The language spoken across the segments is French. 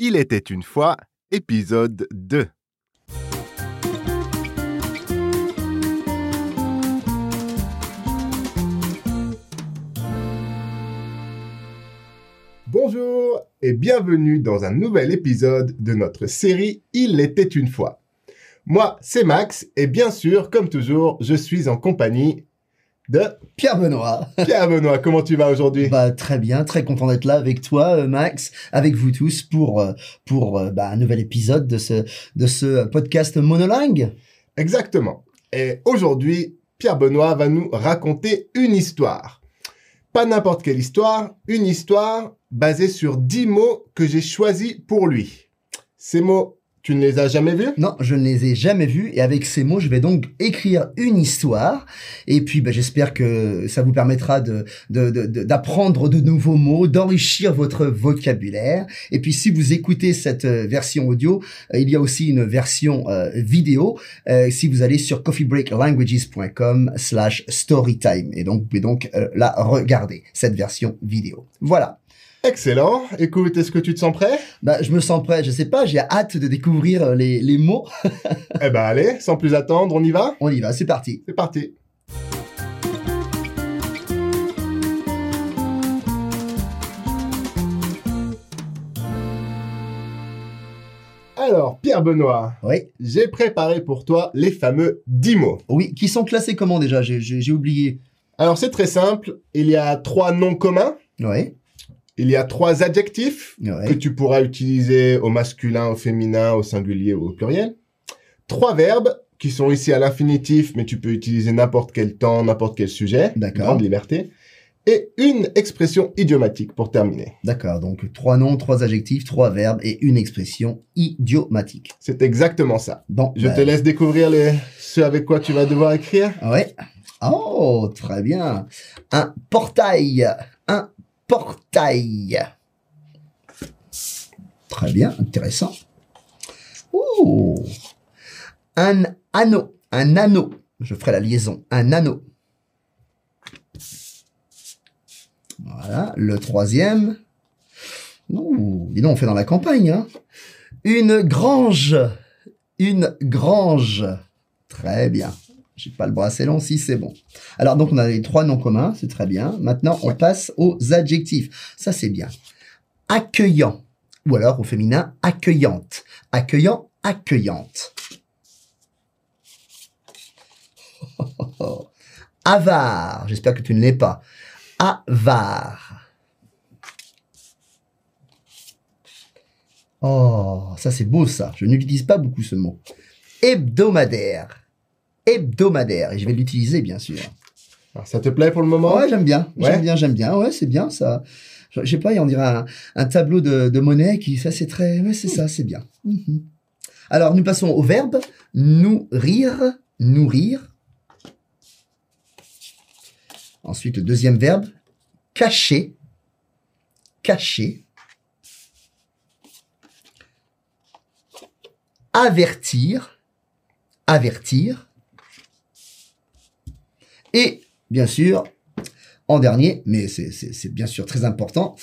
Il était une fois, épisode 2. Bonjour et bienvenue dans un nouvel épisode de notre série Il était une fois. Moi, c'est Max et bien sûr, comme toujours, je suis en compagnie de Pierre Benoît. Pierre Benoît. Comment tu vas aujourd'hui? Bah très bien, très content d'être là avec toi, euh, Max, avec vous tous pour euh, pour euh, bah, un nouvel épisode de ce de ce podcast monolingue. Exactement. Et aujourd'hui, Pierre Benoît va nous raconter une histoire. Pas n'importe quelle histoire, une histoire basée sur 10 mots que j'ai choisis pour lui. Ces mots, tu ne les as jamais vus? Non, je ne les ai jamais vus. Et avec ces mots, je vais donc écrire une histoire. Et puis bah, j'espère que ça vous permettra de de- de- de- d'apprendre de, nouveaux mots, d'enrichir votre vocabulaire. Et puis si vous écoutez cette euh, version audio, euh, il y a aussi une version euh, vidéo si vous allez sur coffeebreaklanguages.com slash storytime. Et donc vous pouvez donc la regarder cette version vidéo. Voilà. Excellent. Écoute, est-ce que tu te sens prêt? Bah, je me sens prêt, je sais pas, j'ai hâte de découvrir euh, les, les mots. Eh ben allez, sans plus attendre, on y va? On y va, c'est parti. C'est parti. Alors, Pierre Benoît, Oui. j'ai préparé pour toi les fameux 10 mots. Oui, qui sont classés comment déjà? J'ai- oublié. Alors, c'est très simple. Il y a trois noms communs. Oui. Il y a trois adjectifs que tu pourras utiliser au masculin, au féminin, au singulier ou au pluriel. Trois verbes qui sont ici à l'infinitif, mais tu peux utiliser n'importe quel temps, n'importe quel sujet. D'accord. Grande liberté. Et une expression idiomatique pour terminer. D'accord, donc trois noms, trois adjectifs, trois verbes et une expression idiomatique. C'est exactement ça. Bon, Je bah, te laisse découvrir les... ce avec quoi tu vas devoir écrire. Ouais. Oh, très bien. Un portail. Un portail. Très bien, intéressant. Un anneau. Un anneau. Je ferai la liaison. Un anneau. Voilà, le troisième. Ouh, dis donc, on fait dans la campagne, hein. Une grange. Une grange. Très bien. J'ai pas le bras assez long, si c'est bon. Alors donc on a les trois noms communs, c'est très bien. Maintenant on passe aux adjectifs. Ça c'est bien. Accueillant ou alors au féminin accueillante. Accueillant, accueillante. Avare, j'espère que tu ne l'es pas. Avare. Oh, ça c'est beau ça. Je n'utilise pas beaucoup ce mot. Hebdomadaire. Hebdomadaire. Et je vais l'utiliser bien sûr. Alors, ça te plaît pour le moment? Ouais, j'aime bien. Ouais. J'aime bien, j'aime bien. Ouais, c'est bien ça. Je sais pas, on dirait un, un tableau de, de monnaie qui, ça c'est très, ouais, c'est ça, c'est bien. Mhm. Alors, nous passons au verbe nourrir, nourrir. Ensuite, le deuxième verbe, cacher, cacher. Avertir, avertir. Et, bien sûr, en dernier, mais c'est- bien sûr très important.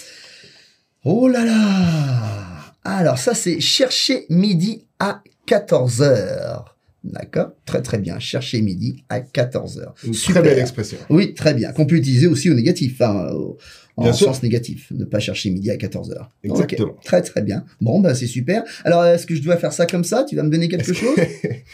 Oh là là Alors ça c'est chercher midi à 14h. D'accord? Très très bien. Chercher midi à 14h. Une Super. très belle expression. Oui, très bien. Qu'on peut utiliser aussi au négatif, hein, au- en sens négatif. Ne pas chercher midi à 14h. Exactement. Très très bien. Bon, bah c'est super. Alors, est-ce que je dois faire ça comme ça? Tu vas me donner quelque chose?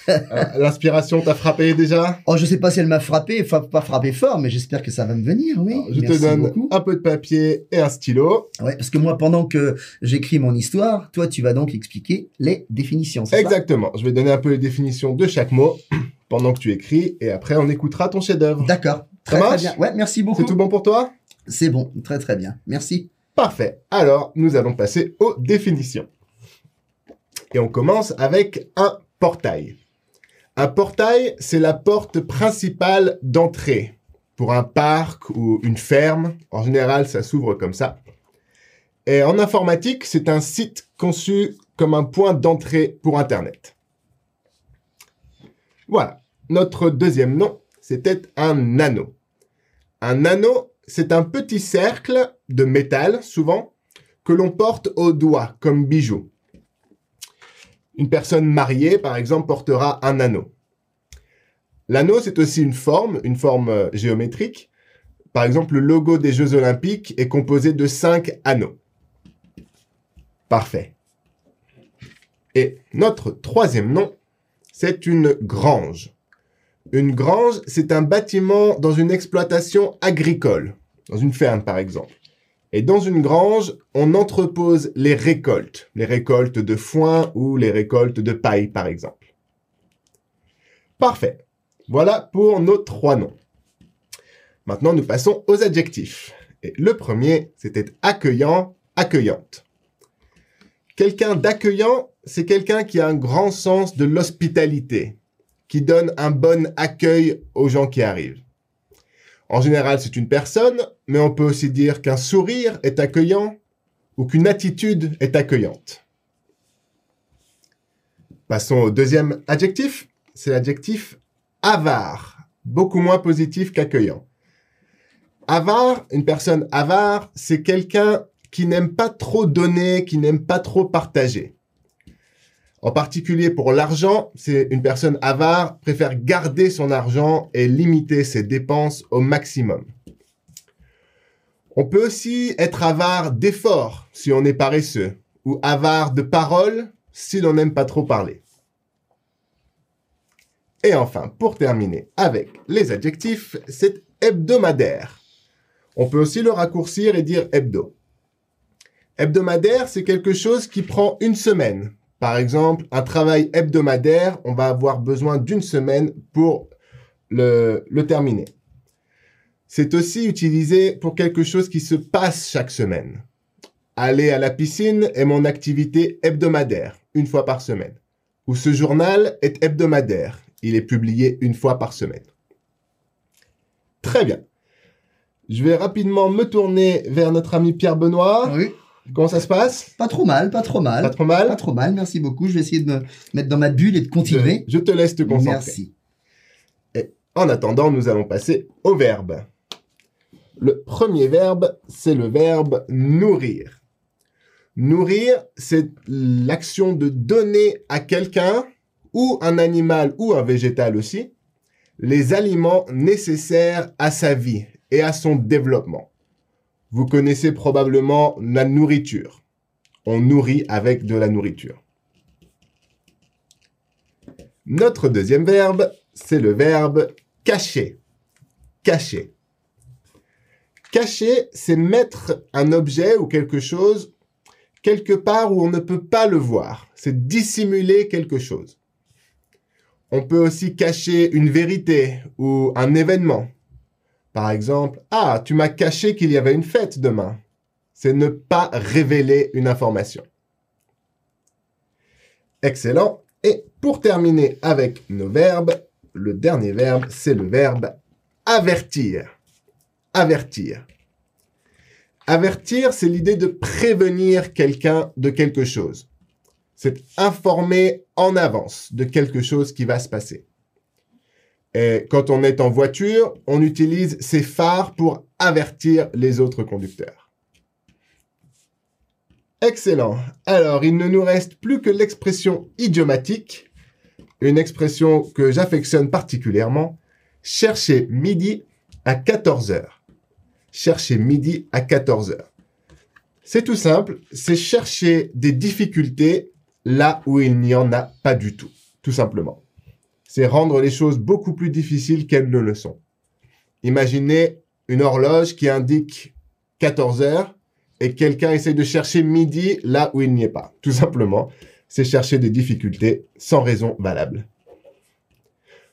Ah, L'inspiration t'a frappé déjà? Oh, je sais pas si elle m'a frappé, enfin pas frappé fort, mais j'espère que ça va me venir, oui. Alors, Je Merci te donne beaucoup. un peu de papier et un stylo. Ouais, parce que moi, pendant que j'écris mon histoire, toi, tu vas donc expliquer les définitions, Exactement. Je vais donner un peu les définitions de chaque mot pendant que tu écris et après on écoutera ton chef-d'œuvre. D'accord. Très, bien. Ouais, merci beaucoup. C'est tout bon pour toi? C'est bon, très très bien. Merci. Parfait. Alors, nous allons passer aux définitions. Et on commence avec un portail. Un portail, c'est la porte principale d'entrée. Pour un parc ou une ferme, en général, ça s'ouvre comme ça. Et en informatique, c'est un site conçu comme un point d'entrée pour Internet. Voilà. Notre deuxième nom, c'était un anneau. Un anneau, c'est un petit cercle de métal, souvent, que l'on porte au doigt comme bijou. Une personne mariée, par exemple, portera un anneau. L'anneau, c'est aussi une forme, une forme euh, géométrique. Par exemple, le logo des Jeux Olympiques est composé de cinq anneaux. Parfait. Et notre troisième nom, c'est une grange. Une grange, c'est un bâtiment dans une exploitation agricole, dans une ferme par exemple. Et dans une grange, on entrepose les récoltes, les récoltes de foin ou les récoltes de paille par exemple. Parfait. Voilà pour nos trois noms. Maintenant, nous passons aux adjectifs. Et le premier, c'était accueillant, accueillante. Quelqu'un d'accueillant, c'est quelqu'un qui a un grand sens de l'hospitalité, qui donne un bon accueil aux gens qui arrivent. En général, c'est une personne, mais on peut aussi dire qu'un sourire est accueillant ou qu'une attitude est accueillante. Passons au deuxième adjectif, c'est l'adjectif avare, beaucoup moins positif qu'accueillant. Avare, une personne avare, c'est quelqu'un qui n'aime pas trop donner, qui n'aime pas trop partager. En particulier pour l'argent, c'est une personne avare préfère garder son argent et limiter ses dépenses au maximum. On peut aussi être avare d'efforts si on est paresseux, ou avare de paroles si l'on n'aime pas trop parler. Et enfin, pour terminer avec les adjectifs, c'est hebdomadaire. On peut aussi le raccourcir et dire hebdo. Hebdomadaire, c'est quelque chose qui prend une semaine. Par exemple, un travail hebdomadaire, on va avoir besoin d'une semaine pour le, terminer. C'est aussi utilisé pour quelque chose qui se passe chaque semaine. Aller à la piscine est mon activité hebdomadaire, une fois par semaine. Ou ce journal est hebdomadaire, il est publié une fois par semaine. Très bien. Je vais rapidement me tourner vers notre ami Pierre Benoît. Comment ça se passe Pas trop mal, pas trop mal. Pas trop mal Pas trop mal, merci beaucoup. Je vais essayer de me mettre dans ma bulle et de continuer. Je, te laisse te concentrer. Merci. Et en attendant, nous allons passer au verbe. Le premier verbe, c'est le verbe nourrir. Nourrir, c'est l'action de donner à quelqu'un, ou un animal ou un végétal aussi, les aliments nécessaires à sa vie et à son développement. Vous connaissez probablement la nourriture. On nourrit avec de la nourriture. Notre deuxième verbe, c'est le verbe cacher. Cacher. Cacher, c'est mettre un objet ou quelque chose quelque part où on ne peut pas le voir. C'est dissimuler quelque chose. On peut aussi cacher une vérité ou un événement. Par exemple, ah, tu m'as caché qu'il y avait une fête demain. C'est ne pas révéler une information. Excellent. Et pour terminer avec nos verbes, le dernier verbe, c'est le verbe avertir. Avertir. Avertir, c'est l'idée de prévenir quelqu'un de quelque chose. C'est informer en avance de quelque chose qui va se passer. Et quand on est en voiture, on utilise ces phares pour avertir les autres conducteurs. Excellent. Alors, il ne nous reste plus que l'expression idiomatique, une expression que j'affectionne particulièrement. Chercher midi à 14 heures. Chercher midi à 14 heures. C'est tout simple, c'est chercher des difficultés là où il n'y en a pas du tout, tout simplement c'est rendre les choses beaucoup plus difficiles qu'elles ne le sont. Imaginez une horloge qui indique 14 heures et quelqu'un essaie de chercher midi là où il n'y est pas. Tout simplement, c'est chercher des difficultés sans raison valable.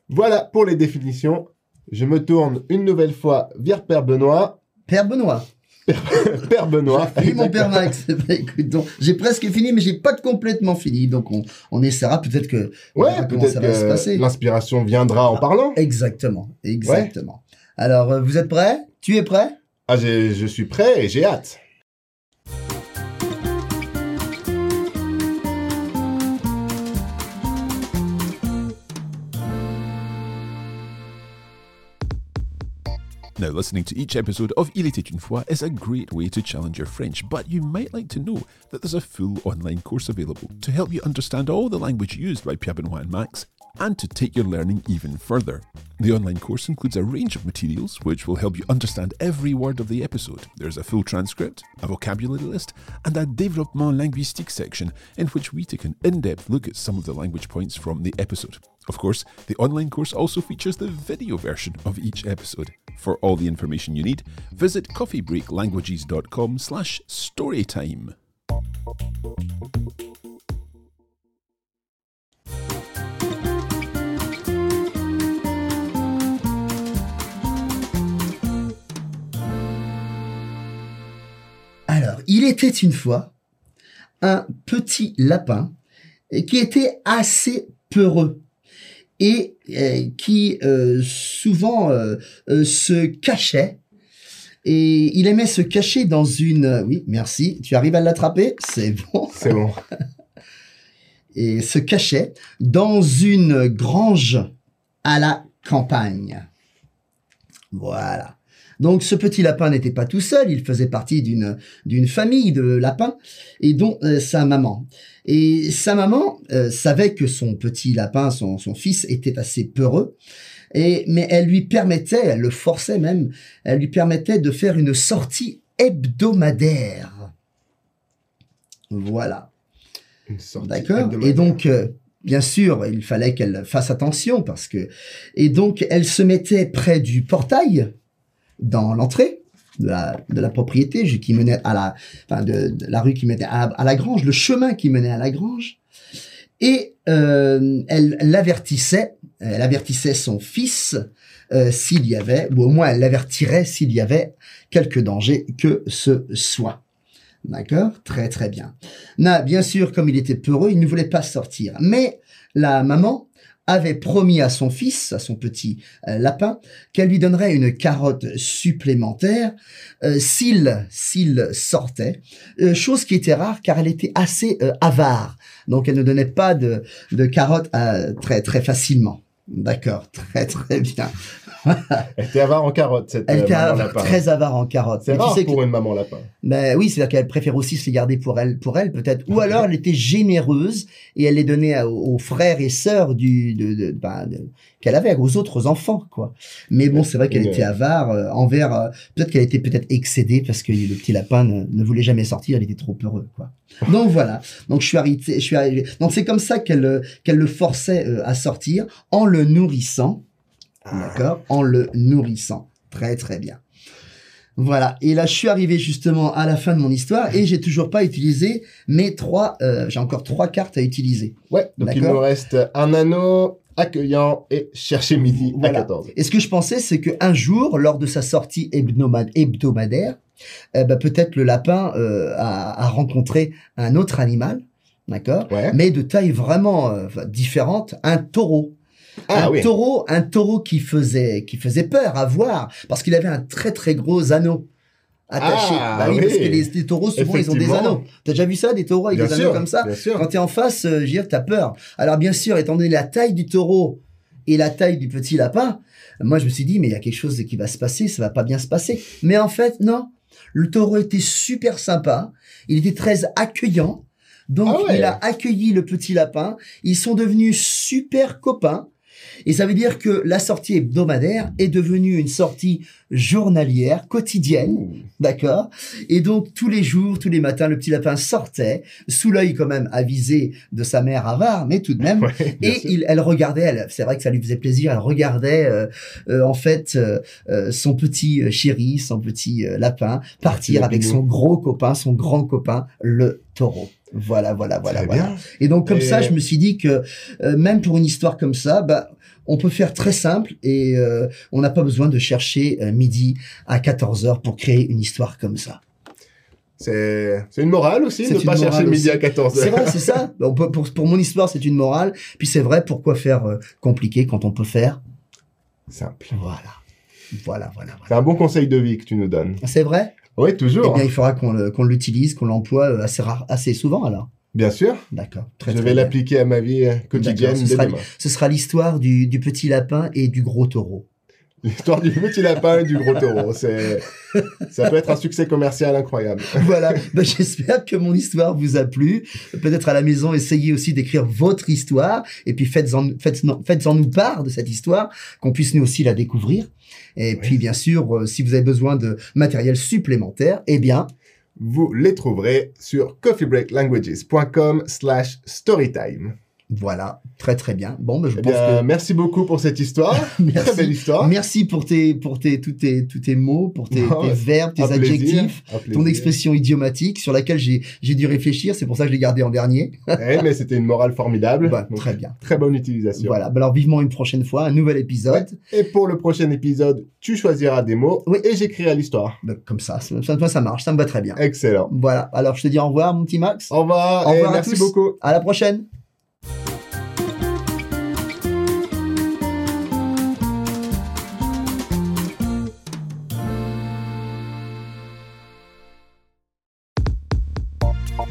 Voilà pour les définitions. Je me tourne une nouvelle fois vers Père Benoît. Père Benoît. Père Benoît. Oui, mon Père Max. Bah, j'ai presque fini, mais j'ai pas complètement fini. Donc, on, on essaiera peut-être que. Ouais, peut-être que l'inspiration viendra en ah, parlant. Exactement, exactement. Alors, euh, vous êtes prêts? Tu es prêt? Ah, je suis prêt et j'ai hâte. Now, listening to each episode of Il était une fois is a great way to challenge your French, but you might like to know that there's a full online course available to help you understand all the language used by Pierre Benoit and Max and to take your learning even further. The online course includes a range of materials which will help you understand every word of the episode. There's a full transcript, a vocabulary list, and a développement linguistique section in which we take an in depth look at some of the language points from the episode. Of course, the online course also features the video version of each episode. For all the information you need, visit coffeebreaklanguages.com slash storytime. Alors, il était une fois un petit lapin qui était assez peureux et euh, qui euh, souvent euh, euh, se cachait. Et il aimait se cacher dans une... Oui, merci. Tu arrives à l'attraper C'est bon. C'est bon. Et se cachait dans une grange à la campagne. Voilà. Donc ce petit lapin n'était pas tout seul, il faisait partie d'une d'une famille de lapins et dont euh, sa maman. Et sa maman euh, savait que son petit lapin, son, son fils, était assez peureux. Et, mais elle lui permettait, elle le forçait même, elle lui permettait de faire une sortie hebdomadaire. Voilà. Une sortie D'accord. Et donc, euh, bien sûr, il fallait qu'elle fasse attention parce que. Et donc, elle se mettait près du portail dans l'entrée de la, propriété qui menait à la, enfin de, la rue qui menait à, à la grange, le chemin qui menait à la grange. Et euh, elle l'avertissait, elle avertissait son fils euh, s'il y avait, ou au moins elle l'avertirait s'il y avait quelque danger que ce soit. D'accord? Très très bien. Na, bien sûr, comme il était peureux, il ne voulait pas sortir. Mais la maman avait promis à son fils, à son petit euh, lapin, qu'elle lui donnerait une carotte supplémentaire euh, s'il s'il sortait. Euh, chose qui était rare car elle était assez avare. Donc elle ne donnait pas de, de carottes euh, très très facilement. D'accord, très très bien. Elle était avare en carotte, cette Elle euh, était maman av- lapin. très avare en carottes. C'est tu sais que- pour une maman lapin. ben oui, c'est-à-dire qu'elle préfère aussi se les garder pour elle, pour elle peut-être. Ou alors elle était généreuse et elle les donnait à- aux frères et sœurs du, de, de- ben, de- qu'elle avait, aux autres enfants, quoi. Mais bon, c'est vrai qu'elle était avare euh, envers. euh, peut-être qu'elle était peut-être excédée parce que le petit lapin ne, ne voulait jamais sortir, il était trop heureux, quoi. Donc voilà. Donc je suis arrivé. Je suis arrivé. Donc c'est comme ça qu'elle qu'elle le forçait euh, à sortir en le nourrissant. D'accord En le nourrissant. Très très bien. Voilà. Et là, je suis arrivé justement à la fin de mon histoire et j'ai toujours pas utilisé mes trois. euh, j'ai encore trois cartes à utiliser. Ouais, donc il nous reste un anneau accueillant et chercher midi Voilà. à 14. Et ce que je pensais, c'est qu'un jour, lors de sa sortie hebdomad- hebdomadaire, eh ben, peut-être le lapin euh, a, a rencontré un autre animal, d'accord, Ouais. mais de taille vraiment euh, différente, un taureau. Ah un oui. taureau, un taureau qui faisait, qui faisait peur à voir, parce qu'il avait un très très gros anneau attaché. Ah, bah oui, oui. parce que les, les taureaux souvent ils ont des anneaux. T'as déjà vu ça, des taureaux avec Bien des sûr, anneaux comme ça? Bien sûr. Quand t'es en face, euh, je veux t'as peur. Alors bien sûr, étant donné la taille du taureau et la taille du petit lapin, moi je me suis dit mais il y a quelque chose qui va se passer, ça va pas bien se passer. Mais en fait non, le taureau était super sympa, il était très accueillant. Donc Ah ouais. il a accueilli le petit lapin, ils sont devenus super copains. Et ça veut dire que la sortie hebdomadaire est devenue une sortie journalière, quotidienne. D'accord? Et donc, tous les jours, tous les matins, le petit lapin sortait, sous l'œil quand même avisé de sa mère avare, mais tout de même. Ouais, Et il, elle regardait, elle, c'est vrai que ça lui faisait plaisir, elle regardait euh, euh, en fait euh, euh, son petit euh, chéri, son petit euh, lapin, partir avec son gros copain, son grand copain, le taureau. Voilà, voilà, voilà, voilà. bien. Et donc comme Et- ça, je me suis dit que euh, même pour une histoire comme ça, bah, on peut faire très simple et euh, on n'a pas besoin de chercher euh, midi à 14 heures pour créer une histoire comme ça. C'est c'est une morale aussi C'est de une pas chercher le midi à 14 C'est vrai, c'est ça. On peut- pour, pour mon histoire, c'est une morale. Puis c'est vrai, pourquoi faire euh, compliqué quand on peut faire? Simple. Voilà. Voilà, voilà, C'est voilà. un bon conseil de vie que tu nous donnes. C'est vrai? Oui, Eh toujours. bien, il faudra qu'on le- qu'on l'utilise, qu'on l'emploie euh, assez, rare, assez souvent alors. Bien sûr. D'accord. Très, je très vais l'appliquer à ma vie euh, quotidienne ce sera-. Ce sera l'histoire du, du petit lapin et du gros taureau. L'histoire du petit lapin et du gros taureau. C'est, ça peut être un succès commercial incroyable. voilà. Ben, J'espère que mon histoire vous a plu. Peut-être à la maison, essayez aussi d'écrire votre histoire et puis faites-en faites faites -en nous part de cette histoire, qu'on puisse nous aussi la découvrir. Et Oui. puis, bien sûr, euh, si vous avez besoin de matériel supplémentaire, eh bien, Vous les trouverez sur coffeebreaklanguages.com slash storytime. Voilà, très très bien. Bon, ben, je Eh pense bien, que merci beaucoup pour cette histoire. Merci. Très belle histoire. Merci pour tes, pour tes, tous tes, tous tes mots, pour tes, Oh, tes verbes, tes plaisir, adjectifs, ton expression idiomatique sur laquelle j'ai, j'ai dû réfléchir. C'est pour ça que je l'ai gardé en dernier. Eh, mais c'était une morale formidable. Bah, Donc, très bien. Très bonne utilisation. Voilà. Ben, alors, vivement une prochaine fois, un nouvel épisode. Et pour le prochain épisode, tu choisiras des mots Oui. et j'écrirai l'histoire. Ben, comme ça, ça, ça, ça marche, ça me va très bien. Excellent. Voilà. Alors, je te dis au revoir, mon petit Max. Au revoir Au et revoir à merci tous. beaucoup. À la prochaine.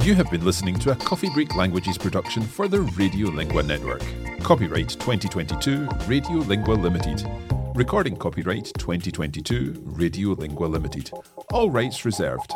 You have been listening to a Coffee Break Languages production for the Radiolingua Network. Copyright 2022 Radiolingua Limited. Recording copyright 2022 Radiolingua Limited. All rights reserved.